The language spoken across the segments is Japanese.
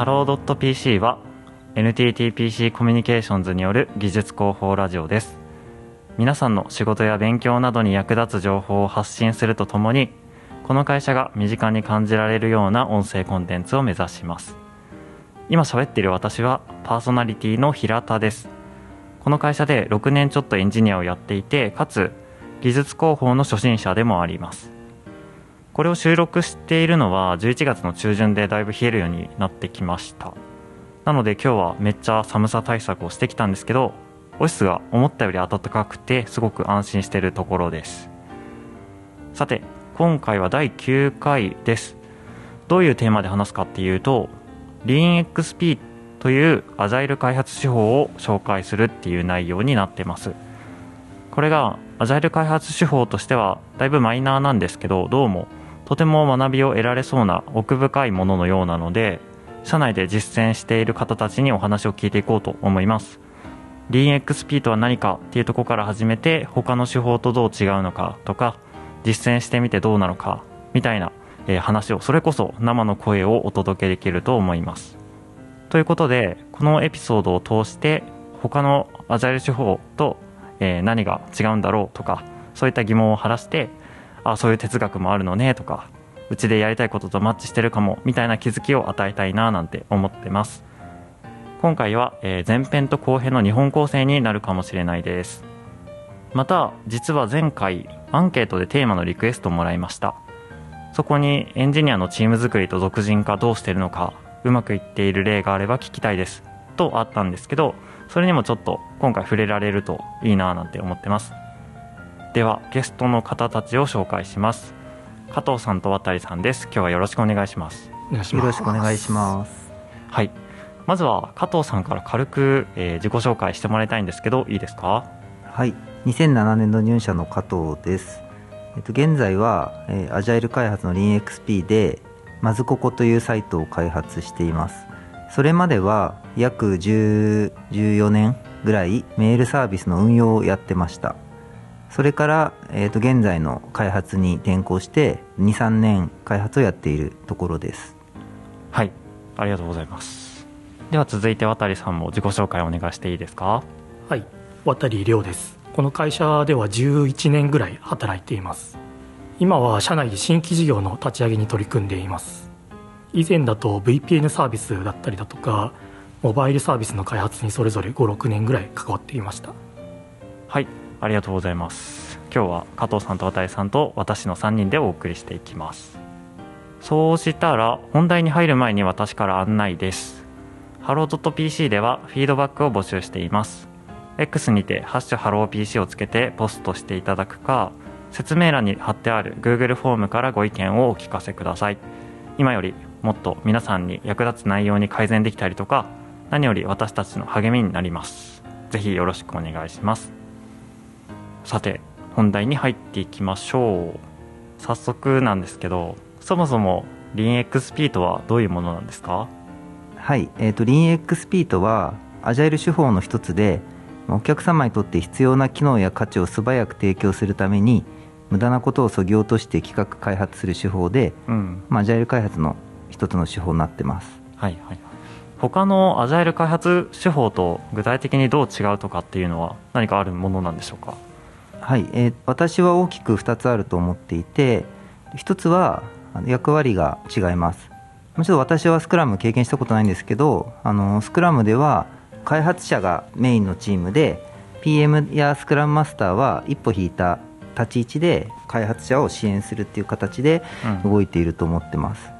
ハロー .pc は NTTPC コミュニケーションズによる技術広報ラジオです。皆さんの仕事や勉強などに役立つ情報を発信するとともにこの会社が身近に感じられるような音声コンテンツを目指します。今喋っている私はパーソナリティの平田です。この会社で6年ちょっとエンジニアをやっていてかつ技術広報の初心者でもあります。これを収録しているのは11月の中旬でだいぶ冷えるようになってきました。なので今日はめっちゃ寒さ対策をしてきたんですけどオフィスが思ったより暖かくてすごく安心しているところです。さて今回は第9回です。どういうテーマで話すかっていうと LeanXP というアジャイル開発手法を紹介するっていう内容になってます。これがアジャイル開発手法としてはだいぶマイナーなんですけどどうもとても学びを得られそうな奥深いもののようなので社内で実践している方たちにお話を聞いていこうと思います。LeanXP とは何かっていうとこから始めて他の手法とどう違うのかとか実践してみてどうなのかみたいな、え話をそれこそ生の声をお届けできると思います。ということでこのエピソードを通して他のアジャイル手法と、え何が違うんだろうとかそういった疑問を晴らしてあそういう哲学もあるのねとかうちでやりたいこととマッチしてるかもみたいな気づきを与えたいななんて思ってます。今回は、え前編と後編の2本構成になるかもしれないです。また実は前回アンケートでテーマのリクエストをもらいました。そこにエンジニアのチーム作りと独人化どうしてるのかうまくいっている例があれば聞きたいですとあったんですけどそれにもちょっと今回触れられるといいななんて思ってます。ではゲストの方たちを紹介します。加藤さんと渡さんです。今日はよろしくお願いします。よろしくお願いします。はい。まずは加藤さんから軽く、えー、自己紹介してもらいたいんですけどいいですか？はい。2007年度入社の加藤です。えっと、現在は、えー、アジャイル開発の LeanXP でまずここというサイトを開発しています。それまでは約14年ぐらいメールサービスの運用をやってましたそれから、えー、と現在の開発に転向して23年開発をやっているところです。はい。ありがとうございます。では続いて渡さんも自己紹介お願いしていいですか？はい。渡亮です。この会社では11年ぐらい働いています。今は社内で新規事業の立ち上げに取り組んでいます。以前だと VPN サービスだったりだとかモバイルサービスの開発にそれぞれ5、6年ぐらい関わっていました。はいありがとうございます。今日は加藤さんと渡さんと私の3人でお送りしていきます。そうしたら本題に入る前に私から案内です。ハロー .pc ではフィードバックを募集しています。X にて「ハッシュ Hello PC」をつけてポストしていただくか説明欄に貼ってある Google フォームからご意見をお聞かせください。今よりもっと皆さんに役立つ内容に改善できたりとか何より私たちの励みになります。ぜひよろしくお願いします。さて本題に入っていきましょう。早速なんですけどそもそも LeanXP とはどういうものなんですか？はい、えーと、LeanXP とはアジャイル手法の一つでお客様にとって必要な機能や価値を素早く提供するために無駄なことをそぎ落として企画開発する手法で、うん、まあ、アジャイル開発の一つの手法になってます。はいはい。他のアジャイル開発手法と具体的にどう違うとかっていうのは何かあるものなんでしょうか？はい、えー、私は大きく2つあると思っていて1つは役割が違います。もちろん私はスクラム経験したことないんですけどあのスクラムでは開発者がメインのチームで PM やスクラムマスターは一歩引いた立ち位置で開発者を支援するっていう形で動いていると思ってます、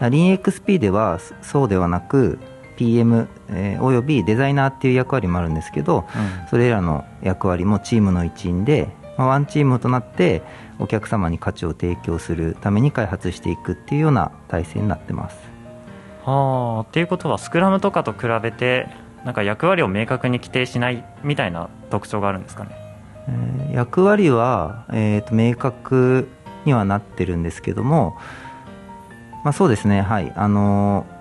うん、LeanXP ではそうではなく PM、えー、およびデザイナーっていう役割もあるんですけど、うん、それらの役割もチームの一員で、まあ、ワンチームとなってお客様に価値を提供するために開発していくっていうような体制になってます。はあっていうことはスクラムとかと比べてなんか役割を明確に規定しないみたいな特徴があるんですかね、えー、役割は、えーと、明確にはなってるんですけども、まあ、そうですねはいあのー、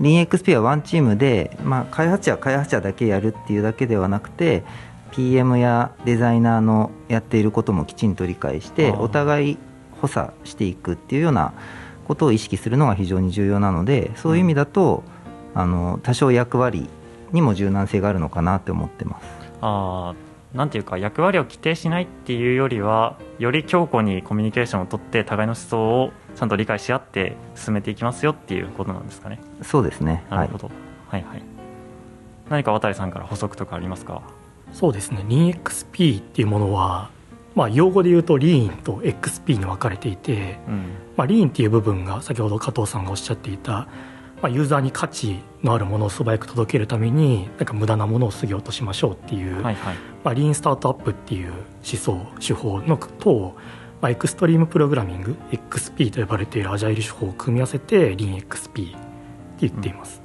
LeanXP はワンチームで、まあ、開発者は開発者だけやるっていうだけではなくて PM やデザイナーのやっていることもきちんと理解してお互い補佐していくっていうようなことを意識するのが非常に重要なのでそういう意味だと、あの多少役割にも柔軟性があるのかなって思ってます。あなんていうか役割を規定しないっていうよりはより強固にコミュニケーションをとって互いの思想をちゃんと理解し合って進めていきますよっていうことなんですかね。そうですね。なるほど、はい、はい。はい何か渡さんから補足とかありますか？そうですね。LeanXP っていうものはまあ、用語で言うとリーンと XP に分かれていて、うん、まあ、リーンっていう部分が先ほど加藤さんがおっしゃっていた、まあ、ユーザーに価値のあるものを素早く届けるためになんか無駄なものを過ぎ落としましょうっていう、はいはい、まあ、リーンスタートアップっていう思想手法のと、まあ、エクストリームプログラミング XP と呼ばれているアジャイル手法を組み合わせてリーン XP って言っています、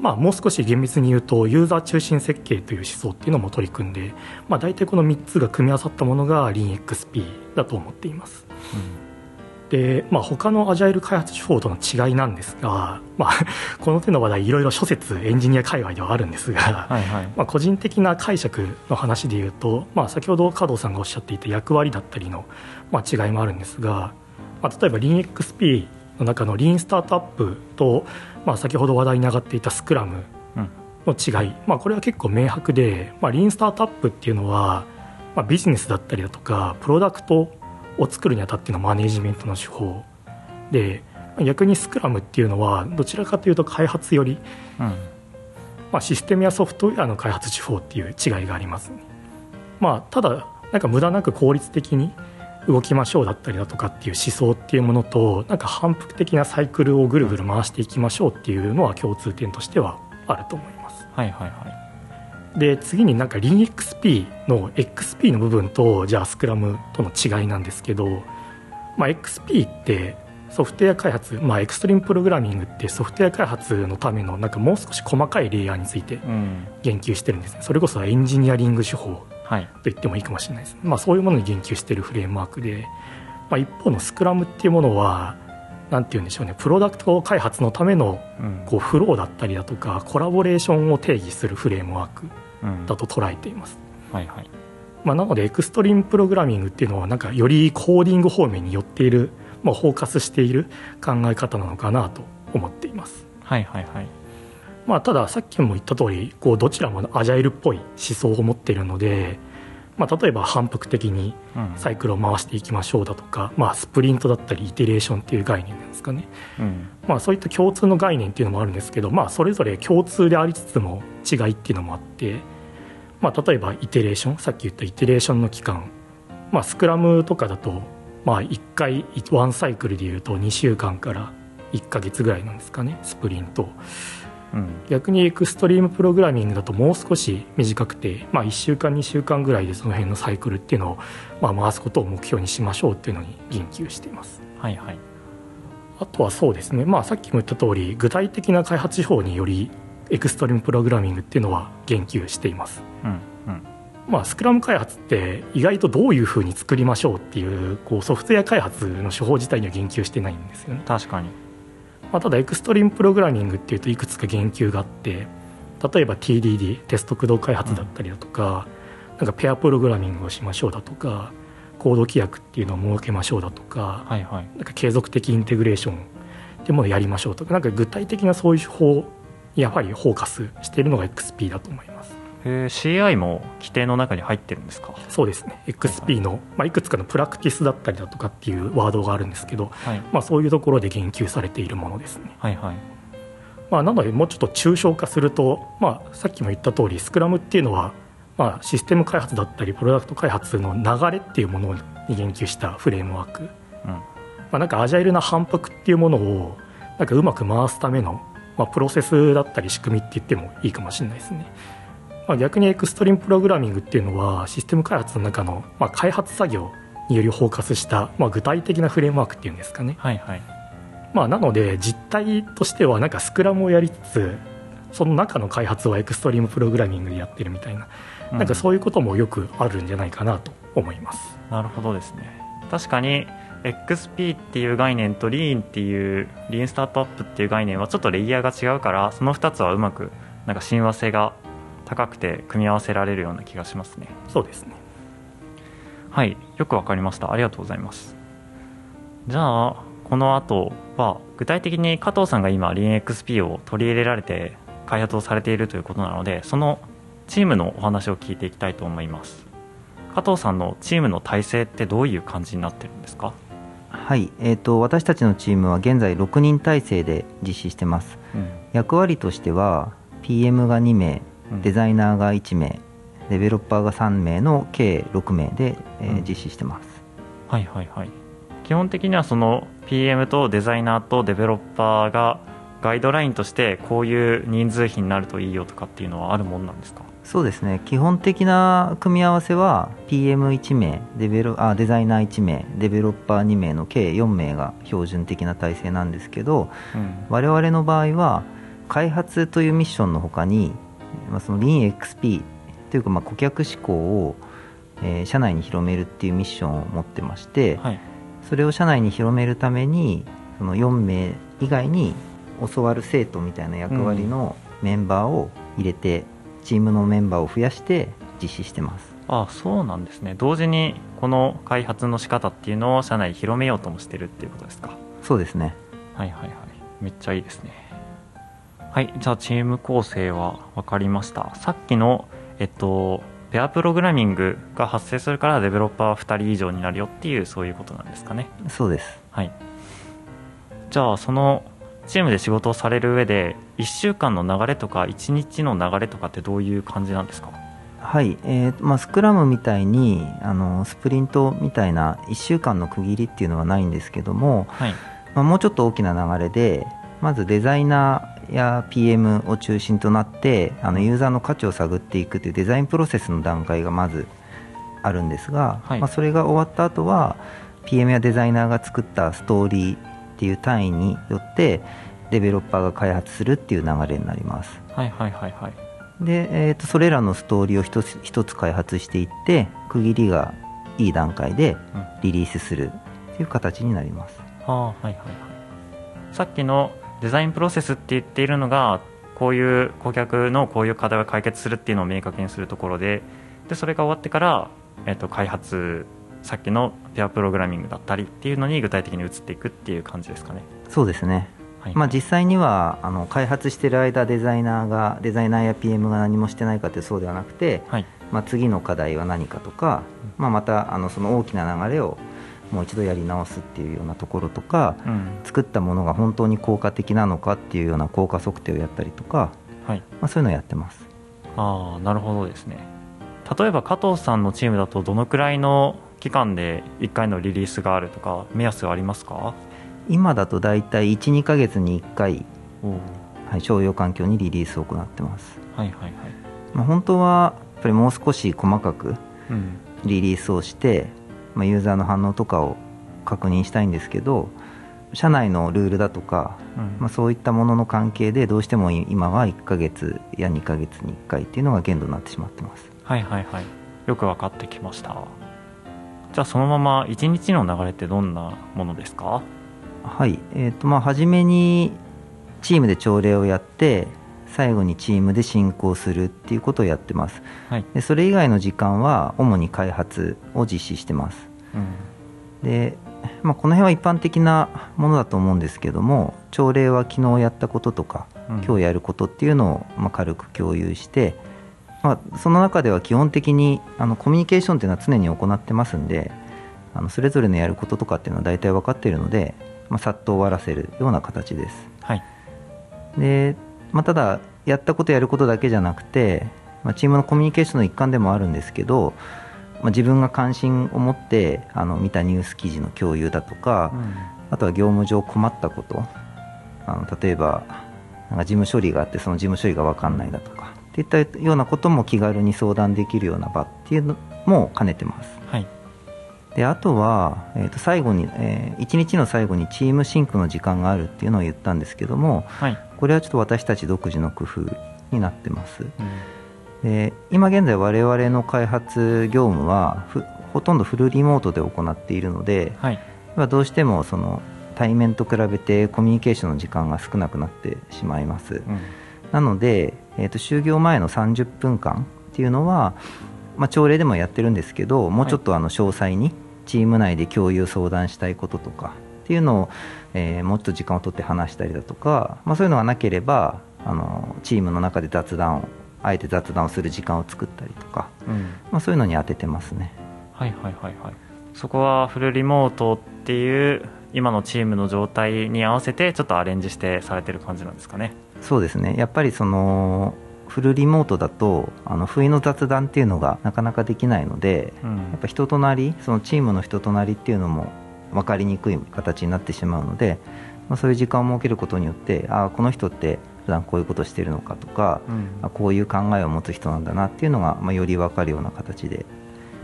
まあ、もう少し厳密に言うとユーザー中心設計という思想っていうのも取り組んで、まあ、大体この3つが組み合わさったものが LeanXP だと思っています、うん、で、まあ、他のアジャイル開発手法との違いなんですが、まあ、この手の話題いろいろ諸説エンジニア界隈ではあるんですが、はいはい、まあ、個人的な解釈の話で言うと、まあ、先ほど加藤さんがおっしゃっていた役割だったりの、まあ、違いもあるんですが、まあ、例えば LeanXP の中のリーンスタートアップとまあ、先ほど話題に上がっていたスクラムの違い、まあ、これは結構明白で、まあ、リーンスタートアップっていうのは、まあ、ビジネスだったりだとかプロダクトを作るにあたってのマネジメントの手法。で逆にスクラムっていうのはどちらかというと開発より、うん、まあ、システムやソフトウェアの開発手法っていう違いがあります、ね、まあ、ただなんか無駄なく効率的に動きましょうだったりだとかっていう思想っていうものとなんか反復的なサイクルをぐるぐる回していきましょうっていうのは共通点としてはあると思います。はいはいはい、で次になんか LeanXP の XP の部分とじゃあスクラムとの違いなんですけど、まあ、XP ってソフトウェア開発、まあ、エクストリームプログラミングってソフトウェア開発のためのなんかもう少し細かいレイヤーについて言及してるんですね、うん、それこそエンジニアリング手法と言ってもいいかもしれないです、まあ、そういうものに言及しているフレームワークで、まあ、一方のスクラムっていうものはなんて言うんでしょうねプロダクト開発のためのこうフローだったりだとか、コラボレーションを定義するフレームワークだと捉えています、はいはい。まあ、なのでエクストリームプログラミングっていうのはなんかよりコーディング方面に寄っている、まあ、フォーカスしている考え方なのかなと思っています。はいはいはい。まあ、たださっきも言った通りこりどちらもアジャイルっぽい思想を持っているので、まあ、例えば反復的にサイクルを回していきましょうだとか、うん、まあ、スプリントだったりイテレーションっていう概念なんですかね、うん、まあ、そういった共通の概念っていうのもあるんですけど、まあ、それぞれ共通でありつつも違いっていうのもあって、まあ、例えばイテレーションさっき言ったイテレーションの期間、まあ、スクラムとかだと、まあ、1回ワンサイクルでいうと2週間から1か月ぐらいなんですかねスプリント。うん、逆にエクストリームプログラミングだともう少し短くて、まあ、1週間2週間ぐらいでその辺のサイクルっていうのを、まあ、回すことを目標にしましょうっていうのに言及しています。はいはい、あとはそうですね、まあ、さっきも言った通り具体的な開発手法によりエクストリームプログラミングっていうのは言及しています。うんうんまあ、スクラム開発って意外とどういうふうに作りましょうっていうこうソフトウェア開発の手法自体には言及してないんですよね。確かにまあ、ただエクストリームプログラミングっていうといくつか言及があって例えば TDD テスト駆動開発だったりだとか、うん、なんかペアプログラミングをしましょうだとかコード規約っていうのを設けましょうだとか,、はいはい、なんか継続的インテグレーションっていうものをやりましょうとかなんか具体的なそういう手法やはりフォーカスしているのが XP だと思います。え CI も規定の中に入ってるんですか？そうですね。XP の、はい。まあ、いくつかのプラクティスだったりだとかっていうワードがあるんですけど、はい、まあ、そういうところで言及されているものですね、はいはい。まあ、なのでもうちょっと抽象化すると、まあ、さっきも言った通りスクラムっていうのは、まあ、システム開発だったりプロダクト開発の流れっていうものに言及したフレームワーク、うん。まあ、なんかアジャイルな反復っていうものをなんかうまく回すための、まあ、プロセスだったり仕組みって言ってもいいかもしれないですね。まあ、逆にエクストリームプログラミングっていうのはシステム開発の中の、まあ、開発作業によりフォーカスした、まあ、具体的なフレームワークっていうんですかね、はいはい。まあ、なので実態としてはなんかスクラムをやりつつその中の開発はエクストリームプログラミングでやってるみたいなうん、なんかそういうこともよくあるんじゃないかなと思います。なるほどですね。確かに XP っていう概念と Lean っていうリーンスタートアップっていう概念はちょっとレイヤーが違うからその2つはうまくなんか親和性が高くて組み合わせられるような気がしますね。そうですね。はいよくわかりました。ありがとうございます。じゃあこの後は具体的に加藤さんが今 LeanXP を取り入れられて開発をされているということなのでそのチームのお話を聞いていきたいと思います。加藤さんのチームの体制ってどういう感じになってるんですか？はい、えーと、私たちのチームは現在6人体制で実施してます、うん、役割としては PM が2名デザイナーが1名、デベロッパーが3名の計6名で、えー、実施してます、はいはいはい。基本的にはその PM とデザイナーとデベロッパーがガイドラインとしてこういう人数比になるといいよとかっていうのはあるもんなんですか？そうですね。基本的な組み合わせは PM1 名デベロあデザイナー1名デベロッパー2名の計4名が標準的な体制なんですけど、うん、我々の場合は開発というミッションのほかに、まあ、その LeanXP というかまあ顧客志向を、えー、社内に広めるっていうミッションを持ってまして、はい、それを社内に広めるためにその4名以外に教わる生徒みたいな役割のメンバーを入れて、うんチームのメンバーを増やして実施してます。ああそうなんですね。同時にこの開発の仕方っていうのを社内広めようともしてるっていうことですか？そうですね。はいはいはい。めっちゃいいですねはいじゃあチーム構成は分かりました。さっきのえっとペアプログラミングが発生するからデベロッパー2人以上になるよっていうそういうことなんですかね。そうです。はい。じゃあそのチームで仕事をされる上で1週間の流れとか1日の流れとかってどういう感じなんですか？はい、えーまあ、スクラムみたいにあのスプリントみたいな1週間の区切りっていうのはないんですけども、はい。まあ、もうちょっと大きな流れでまずデザイナーや PM を中心となってあのユーザーの価値を探っていくというデザインプロセスの段階がまずあるんですが、はい、まあ、それが終わった後は PM やデザイナーが作ったストーリーっていう単位によってデベロッパーが開発するっていう流れになります。はいはいはいはい。で、えーと、それらのストーリーを一つ一つ開発していって区切りがいい段階でリリースするっていう形になります、うん、はあはいはいはい。さっきのデザインプロセスって言っているのがこういう顧客のこういう課題を解決するっていうのを明確にするところででそれが終わってから、えーと開発さっきのペアプログラミングだったりっていうのに具体的に移っていくっていう感じですかね。そうですね、はい、まあ、実際にはあの開発している間デザイナーがデザイナーや PM が何もしてないかってそうではなくて、はい、まあ、次の課題は何かとか、まあ、またあのその大きな流れをもう一度やり直すっていうようなところとか、うん、作ったものが本当に効果的なのかっていうような効果測定をやったりとか、はい。まあ、そういうのをやってます。ああなるほどですね。例えば加藤さんのチームだとどのくらいの期間で1回のリリースがあるとか目安はありますか？今だと大体12か月に1回、はい、商用環境にリリースを行ってます。はいはいはい、まあ、本当はやっぱりもう少し細かくリリースをして、まあ、ユーザーの反応とかを確認したいんですけど社内のルールだとか、うん、まあ、そういったものの関係でどうしても今は1か月や2か月に1回っていうのが限度になってしまってます。はいはいはい。よく分かってきました。じゃあそのまま1日の流れってどんなものですか？はい。えーとまあ、初めにチームで朝礼をやって最後にチームで進行するっていうことをやってます、はい、でそれ以外の時間は主に開発を実施してます、うん、で、まあ、この辺は一般的なものだと思うんですけども朝礼は昨日やったこととか、うん、今日やることっていうのをまあ軽く共有してまあ、その中では基本的にあのコミュニケーションっていうのは常に行ってますんであのそれぞれのやることとかっていうのは大体分かっているので、まあ、さっと終わらせるような形です、はい、でまあ、ただやったことやることだけじゃなくて、まあ、チームのコミュニケーションの一環でもあるんですけど、まあ、自分が関心を持ってあの見たニュース記事の共有だとか、うん、あとは業務上困ったこと。あの例えばなんか事務処理があってその事務処理が分かんないだとかいったようなことも気軽に相談できるような場っていうのも兼ねてます。はい、であとは、えー、と最後に、えー、1日の最後にチームシンクの時間があるっていうのを言ったんですけども、はい、これはちょっと私たち独自の工夫になってます。うん、で今現在我々の開発業務はほとんどフルリモートで行っているので、はい、どうしてもその対面と比べてコミュニケーションの時間が少なくなってしまいます。うん。なので、えーと、就業前の30分間っていうのは、まあ、朝礼でもやってるんですけどもうちょっとあの詳細にチーム内で共有相談したいこととかっっていうのを、えーもっと時間を取って話したりだとか、まあ、そういうのがなければあのチームの中で雑談をあえて雑談をする時間を作ったりとか、うん。まあ、そういうのに当ててますね。はいはいはいはい。そこはフルリモートっていう今のチームの状態に合わせてちょっとアレンジしてされてる感じなんですかね。そうですね。やっぱりそのフルリモートだとあの不意の雑談っていうのがなかなかできないのでうん。やっぱ人となりそのチームの人となりっていうのも分かりにくい形になってしまうので、まあ、そういう時間を設けることによってああこの人って普段こういうことしてるのかとかうん。あこういう考えを持つ人なんだなっていうのが、まあ、より分かるような形で、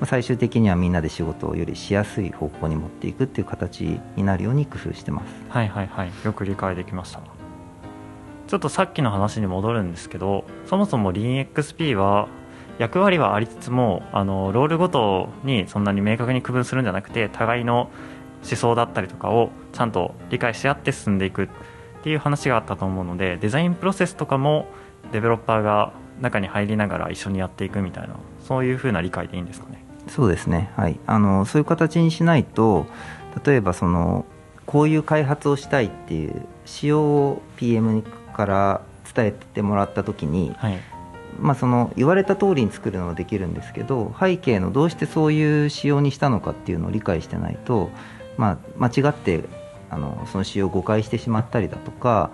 まあ、最終的にはみんなで仕事をよりしやすい方向に持っていくっていう形になるように工夫してます。はいはいはい。よく理解できました。ちょっとさっきの話に戻るんですけどそもそも LeanXP は役割はありつつもあのロールごとにそんなに明確に区分するんじゃなくて互いの思想だったりとかをちゃんと理解し合って進んでいくっていう話があったと思うのでデザインプロセスとかもデベロッパーが中に入りながら一緒にやっていくみたいなそういう風な理解でいいんですかね？そうですね、はい、あのそういう形にしないと例えばそのこういう開発をしたいっていう仕様を PM から伝えてもらった時に、はい。まあ、その言われた通りに作るのはできるんですけど背景のどうしてそういう仕様にしたのかっていうのを理解してないと、まあ、間違ってあのその仕様を誤解してしまったりだとか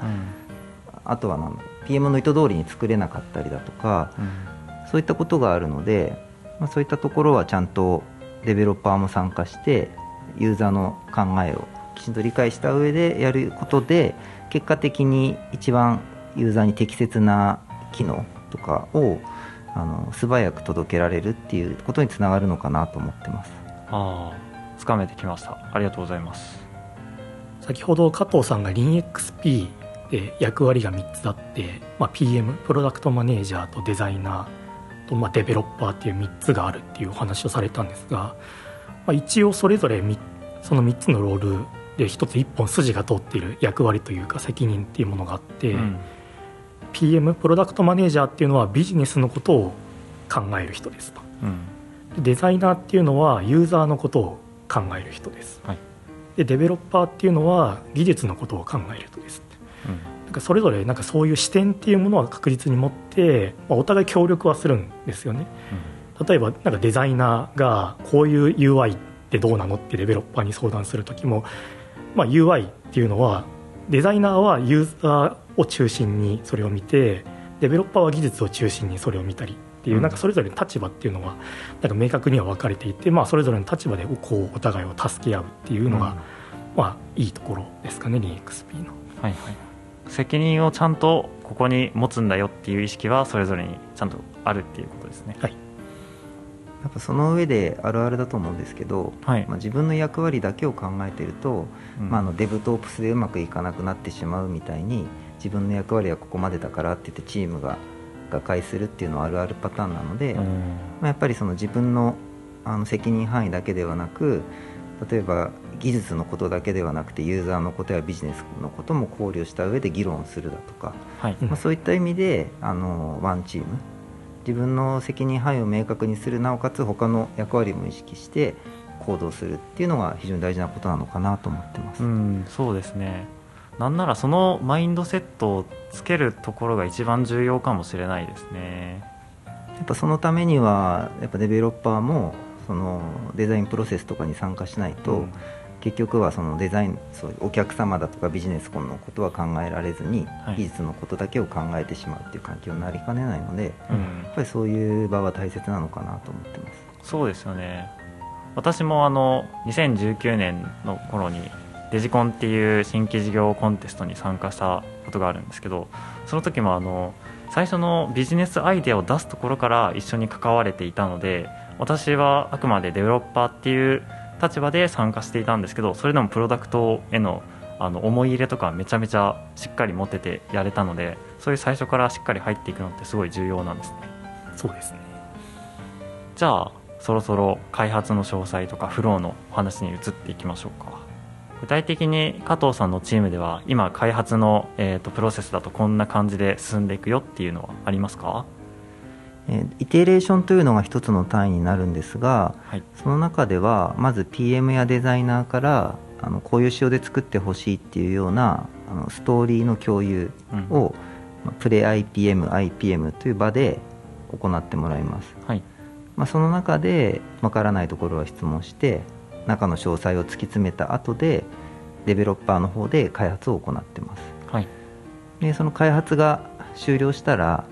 あとはなんだ PM の意図通りに作れなかったりだとかうん。そういったことがあるので、まあ、そういったところはちゃんとデベロッパーも参加してユーザーの考えをきちんと理解した上でやることで結果的に一番ユーザーに適切な機能とかをあの素早く届けられるっていうことにつながるのかなと思ってます。ああつかめてきました。ありがとうございます先ほど加藤さんが LeanXP で役割が3つあって、まあ、PM プロダクトマネージャーとデザイナーと、まあ、デベロッパーっていう3つがあるっていうお話をされたんですが、まあ、一応それぞれみその3つのロールで1つ1本筋が通っている役割というか責任っていうものがあって、うん。PM プロダクトマネージャーっていうのはビジネスのことを考える人ですと。うん。でデザイナーっていうのはユーザーのことを考える人です、はいでデベロッパーっていうのは技術のことを考える人ですうん。なんかそれぞれなんかそういう視点っていうものは確実に持って、まあ、お互い協力はするんですよね。例えばなんかデザイナーがこういう UI ってどうなのってデベロッパーに相談する時も、まあ、UI っていうのはデザイナーはユーザーを中心にそれを見てデベロッパーは技術を中心にそれを見たりっていう、うん。なんかそれぞれの立場っていうのはなんか明確には分かれていて、まあ、それぞれの立場でこうお互いを助け合うっていうのが、まあ、いいところですかね LeanXP の。はいはい。責任をちゃんとここに持つんだよっていう意識はそれぞれにちゃんとあるっていうことですね。やっぱその上であるあるだと思うんですけど、はい。まあ、自分の役割だけを考えていると、うん。まあ、あのデブとオプスでうまくいかなくなってしまうみたいに自分の役割はここまでだからって言ってチームが瓦解するっていうのはあるあるパターンなので、うん。まあ、やっぱりその自分のあの責任範囲だけではなく例えば技術のことだけではなくてユーザーのことやビジネスのことも考慮した上で議論するだとか、はい。うんまあ、そういった意味であのワンチーム自分の責任範囲を明確にするなおかつ他の役割も意識して行動するっていうのが非常に大事なことなのかなと思ってます。うんそうですねなんならそのマインドセットをつけるところが一番重要かもしれないですね。やっぱそのためにはやっぱデベロッパーもそのデザインプロセスとかに参加しないと、うん。結局はそのデザインそうお客様だとかビジネスのことは考えられずに、はい。技術のことだけを考えてしまうっていう環境になりかねないので、うん。やっぱりそういう場は大切なのかなと思ってます。そうですよね。私もあの2019年の頃にデジコンっていう新規事業コンテストに参加したことがあるんですけどその時もあの最初のビジネスアイデアを出すところから一緒に関われていたので私はあくまでデベロッパーっていう立場で参加していたんですけどそれでもプロダクトへのあの思い入れとかめちゃめちゃしっかり持っててやれたのでそういう最初からしっかり入っていくのってすごい重要なんですね。そうですね。じゃあそろそろ開発の詳細とかフローのお話に移っていきましょうか具体的に加藤さんのチームでは今開発の、えー、とプロセスだとこんな感じで進んでいくよっていうのはありますか？えーイテレーションというのが一つの単位になるんですがはい。その中ではまず PM やデザイナーからあのこういう仕様で作ってほしいっていうようなあのストーリーの共有を、まあプレ IPM、IPM という場で行ってもらいます、はい。まあ、その中でわからないところは質問して中の詳細を突き詰めた後でデベロッパーの方で開発を行ってます。はい。でその開発が終了したら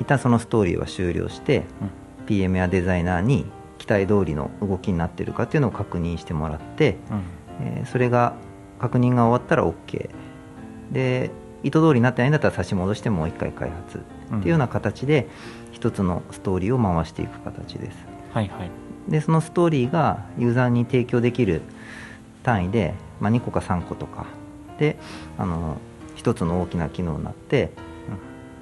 一旦そのストーリーは終了して、PM やデザイナーに期待通りの動きになっているかっていうのを確認してもらって、うん。えーそれが確認が終わったら OK で意図通りになってないんだったら差し戻してもう一回開発うんっていうような形で一つのストーリーを回していく形です。はいはいでそのストーリーがユーザーに提供できる単位で、まあ、2個か3個とか。であの一つの大きな機能になって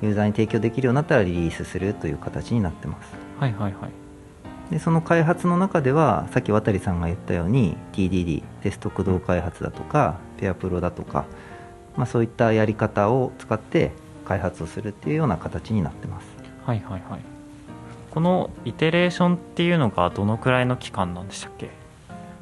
ユーザーに提供できるようになったらリリースするという形になってます。はいはいはい。でその開発の中ではさっき渡さんが言ったように TDD テスト駆動開発だとかペアプロだとか、まあ、そういったやり方を使って開発をするっていうような形になってます。はいはいはいこのイテレーションっていうのがどのくらいの期間なんでしたっけ？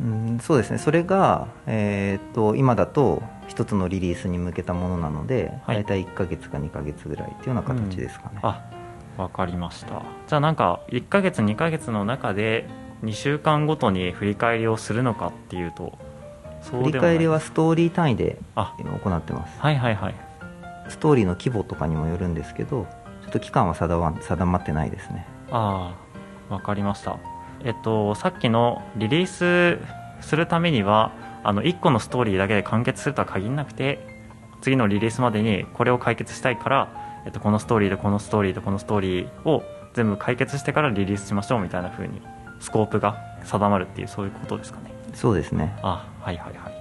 うんそうですね。それが、えー、と今だと一つのリリースに向けたものなので、はい。大体1ヶ月か2ヶ月ぐらいっていうような形ですかね、あわかりました。じゃあなんか1ヶ月2ヶ月の中で2週間ごとに振り返りをするのかっていうとそう振り返りはストーリー単位であ。行ってます。はいはいはい。ストーリーの規模とかにもよるんですけどちょっと期間は定まってないですねああわかりました。えっとさっきのリリースするためにはあの1個のストーリーだけで完結するとは限らなくて次のリリースまでにこれを解決したいから、えっと、このストーリーとこのストーリーとこのストーリーを全部解決してからリリースしましょうみたいな風にスコープが定まるっていうそういうことですかね。そうですね。あはいはいはい。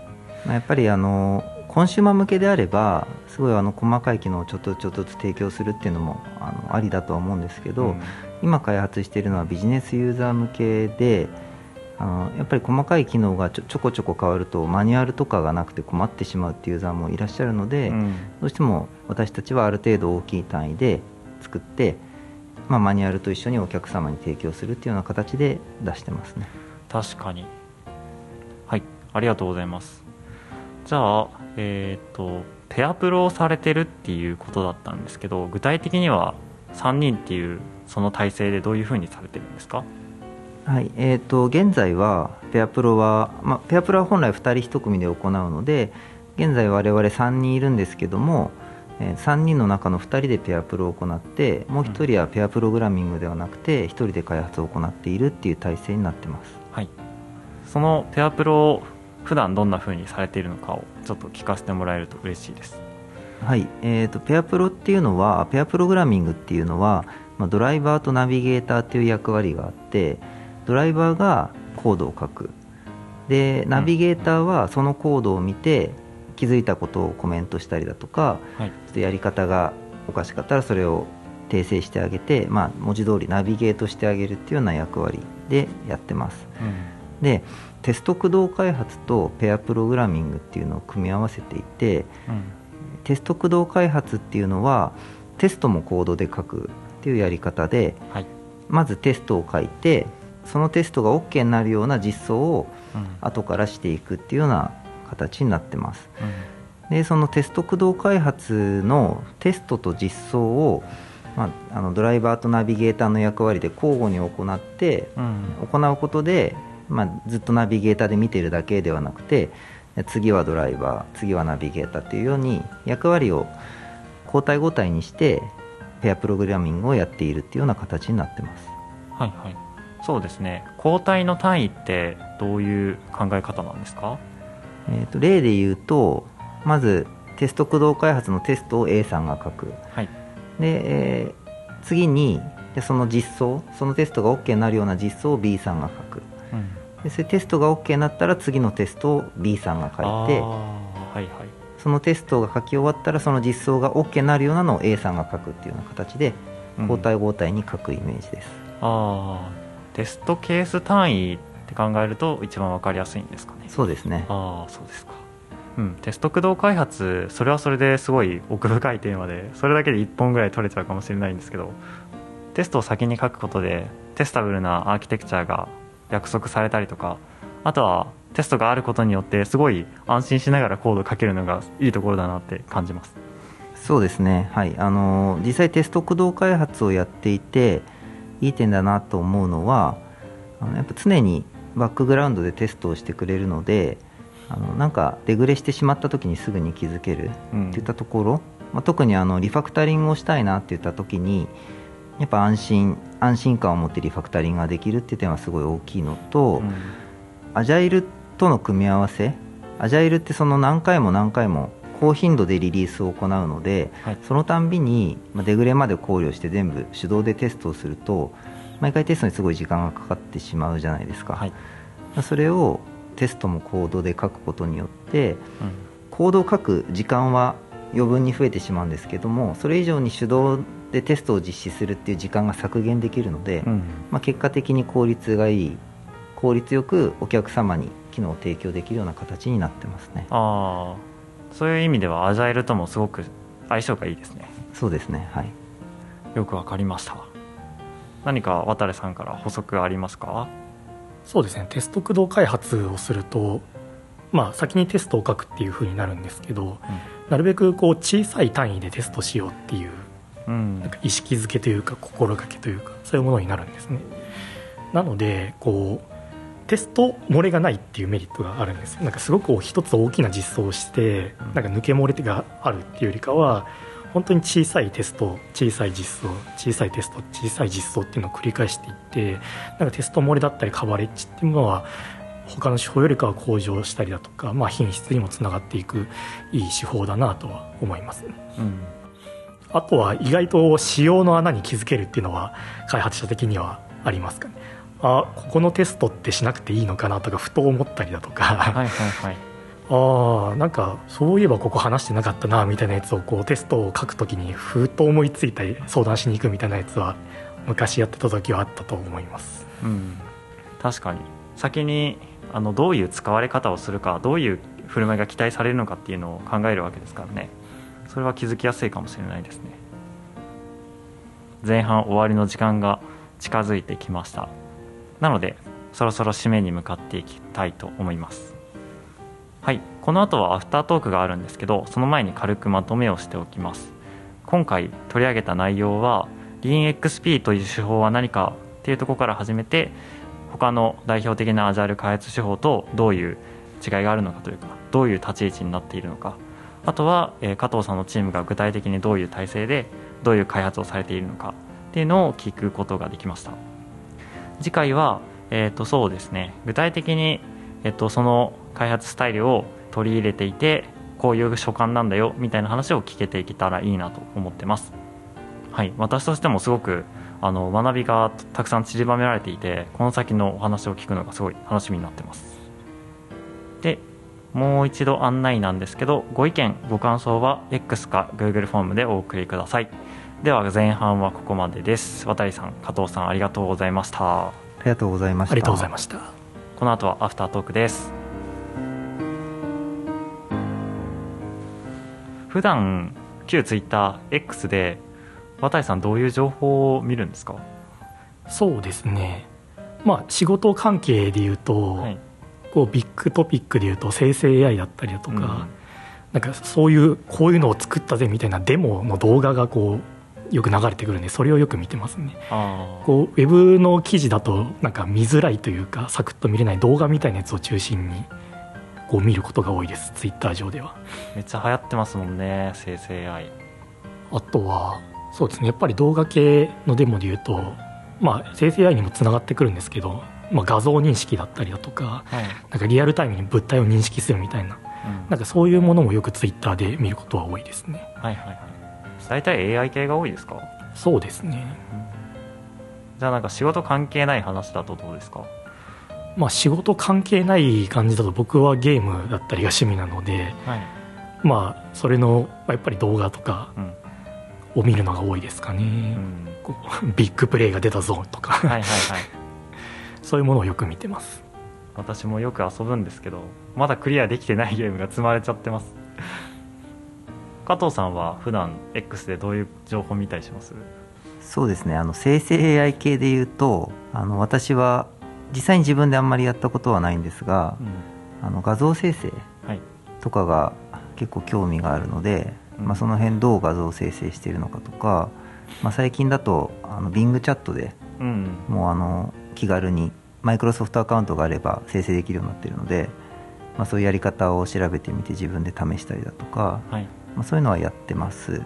まあやっぱりあのコンシューマー向けであればすごいあの細かい機能をちょっとちょっとずつ提供するっていうのもあのありだとは思うんですけど、うん。今開発しているのはビジネスユーザー向けであのやっぱり細かい機能がちょちょこちょこ変わるとマニュアルとかがなくて困ってしまうっていうユーザーもいらっしゃるので、うん。どうしても私たちはある程度大きい単位で作って、まあ、マニュアルと一緒にお客様に提供するっていうような形で出してますね。確かに。はい。ありがとうございますじゃあえっ、とペアプロをされてるっていうことだったんですけど具体的には3人っていうその体制でどういうふうにされてるんですか？はいえー、と現在はペアプロは、まあ、ペアプロは本来2人1組で行うので現在我々3人いるんですけども、えー3人の中の2人でペアプロを行ってもう1人はペアプログラミングではなくて1人で開発を行っているっていう体制になってます。はい。そのペアプロを普段どんなふうにされているのかをちょっと聞かせてもらえると嬉しいです。はい、えー、とペアプロっていうのはペアプログラミングっていうのは、まあ、ドライバーとナビゲーターっていう役割があってドライバーがコードを書く。でナビゲーターはそのコードを見て気づいたことをコメントしたりだとかはい。ちょっとやり方がおかしかったらそれを訂正してあげて、まあ、文字通りナビゲートしてあげるっていうような役割でやってますでテスト駆動開発とペアプログラミングっていうのを組み合わせていてうん。テスト駆動開発っていうのはテストもコードで書くっていうやり方ではい。まずテストを書いてそのテストが OK になるような実装をうん。後からしていくっていうような形になってます。うん。でそのテスト駆動開発のテストと実装を、まあ、あのドライバーとナビゲーターの役割で交互に行ってうん。行うことで、まあ、ずっとナビゲーターで見てるだけではなくて次はドライバー次はナビゲーターっていうように役割を交代交代にしてペアプログラミングをやっているっていうような形になってます。はいはい。そうですね。交代の単位ってどういう考え方なんですか？えー、と例で言うとまずテスト駆動開発のテストを A さんが書く。はい。で、えー次にでその実装そのテストが OK になるような実装を B さんが書く。うんでそれテストが OK になったら次のテストを B さんが書いてはいはい。そのテストが書き終わったらその実装が OK になるようなのを A さんが書くっていうような形でうん。交代交代に書くイメージです、ああテストケース単位って考えると一番わかりやすいんですかね。そうですね。ああそうですか。うんテスト駆動開発それはそれですごい奥深いテーマでそれだけで1本ぐらい取れちゃうかもしれないんですけどテストを先に書くことでテスタブルなアーキテクチャが約束されたりとかあとはテストがあることによってすごい安心しながらコードを書けるのがいいところだなって感じます。そうですね。はい。あの実際テスト駆動開発をやっていていい点だなと思うのはあのやっぱ常にバックグラウンドでテストをしてくれるのであのなんかデグレしてしまった時にすぐに気づけるっていったところ、うん、まあ、特にあのリファクタリングをしたいなっていった時にやっぱ安心安心感を持ってリファクタリングができるっていう点はすごい大きいのと、うん、アジャイルとの組み合わせアジャイルってその何回も何回も高頻度でリリースを行うので、はい、そのたんびにデグレまで考慮して全部手動でテストをすると毎回テストにすごい時間がかかってしまうじゃないですか、はい、それをテストもコードで書くことによって、うん、コードを書く時間は余分に増えてしまうんですけどもそれ以上に手動でテストを実施するっていう時間が削減できるので、うん、まあ、結果的に効率がいい効率よくお客様に機能を提供できるような形になってますね。ああ。そういう意味ではアジャイルともすごく相性がいいですね。そうですね。はい。よくわかりました。何か渡さんから補足ありますか？そうですね。テスト駆動開発をするとまあ先にテストを書くっていうふうになるんですけど、うん、なるべくこう小さい単位でテストしようっていう、うん、なんか意識づけというか心がけというかそういうものになるんですね。なのでこうテスト漏れがないっていうメリットがあるんです。なんかすごく一つ大きな実装をしてなんか抜け漏れがあるっていうよりかは本当に小さいテスト小さい実装小さいテスト小さい実装っていうのを繰り返していってなんかテスト漏れだったりカバレッジっていうのは他の手法よりかは向上したりだとか、まあ、品質にもつながっていくいい手法だなとは思います、うん、あとは意外と仕様の穴に気づけるっていうのは開発者的にはありますかね。あここのテストってしなくていいのかなとかふと思ったりだとか。はいはい、はい、ああなんかそういえばここ話してなかったなみたいなやつをこうテストを書くときにふと思いついたり相談しに行くみたいなやつは昔やってた時はあったと思います、うん、確かに。先にあのどういう使われ方をするかどういう振る舞いが期待されるのかっていうのを考えるわけですからねそれは気づきやすいかもしれないですね。前半終わりの時間が近づいてきました。なのでそろそろ締めに向かっていきたいと思います。はい。この後はアフタートークがあるんですけどその前に軽くまとめをしておきます。今回取り上げた内容は LeanXP という手法は何かっていうとこから始めて他の代表的なアジャイル開発手法とどういう違いがあるのかというかどういう立ち位置になっているのかあとは、え加藤さんのチームが具体的にどういう体制でどういう開発をされているのかっていうのを聞くことができました。次回は、えー、とそうですね。具体的に、えー、とその開発スタイルを取り入れていてこういう所感なんだよみたいな話を聞けていけたらいいなと思ってます。はい。私としてもすごくあの学びがたくさん散りばめられていてこの先のお話を聞くのがすごい楽しみになってます。でもう一度案内なんですけどご意見ご感想は X か Google フォームでお送りください。では前半はここまでです。渡さん加藤さんありがとうございました。ありがとうございました。ありがとうございました。この後はアフタートークです。普段旧ツイッター X で渡さんどういう情報を見るんですか？そうですね。まあ仕事関係でいうと、はい、こうビッグトピックでいうと生成 AI だったりだとか、うん、なんかそういうこういうのを作ったぜみたいなデモの動画がこうよく流れてくるんでそれをよく見てますね。こうウェブの記事だとなんか見づらいというかサクッと見れない動画みたいなやつを中心にこう見ることが多いですツイッター上では。めっちゃ流行ってますもんね生成 AI あとはそうですねやっぱり動画系のデモでいうとまあ生成 AI にもつながってくるんですけど、まあ、画像認識だったりだとか、はい、なんかリアルタイムに物体を認識するみたいな、うん、なんかそういうものもよくツイッターで見ることは多いですね。はいはいはい。大体 AI 系が多いですか？そうですね、じゃあなんか仕事関係ない話だとどうですか？まあ仕事関係ない感じだと僕はゲームだったりが趣味なので、はい、まあそれのやっぱり動画とかを見るのが多いですかね、うん、こうビッグプレイが出たぞとか。はいはい、はい、そういうものをよく見てます。私もよく遊ぶんですけどまだクリアできてないゲームが積まれちゃってます。加藤さんは普段 X でどういう情報見たりします？そうですね。あの生成 AI 系でいうとあの私は実際に自分であんまりやったことはないんですが、うん、あの画像生成はい。とかが結構興味があるので、うん。まあ、その辺どう画像生成しているのかとか、まあ、最近だとあの Bing チャットでうん。もうあの気軽にマイクロソフトアカウントがあれば生成できるようになっているので、まあ、そういうやり方を調べてみて自分で試したりだとか、はい。まあ、そういうのはやってます、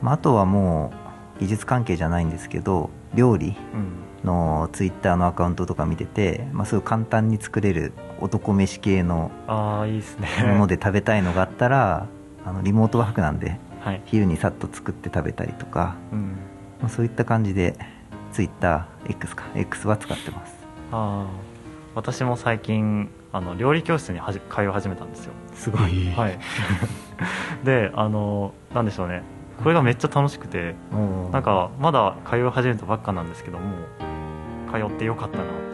まあ、あとはもう技術関係じゃないんですけど料理うん。のツイッターのアカウントとか見てて、まあ、すごい簡単に作れる男飯系のああいいですね。もので食べたいのがあったらあのリモートワークなんではい。昼にさっと作って食べたりとか、うん。まあ、そういった感じでツイッター X か X は使ってますああ私も最近あの料理教室にはじ通い始めたんですよ。すごい、はい。であのなんでしょうね。これがめっちゃ楽しくておーなんかまだ通い始めたばっかなんですけども通ってよかったなって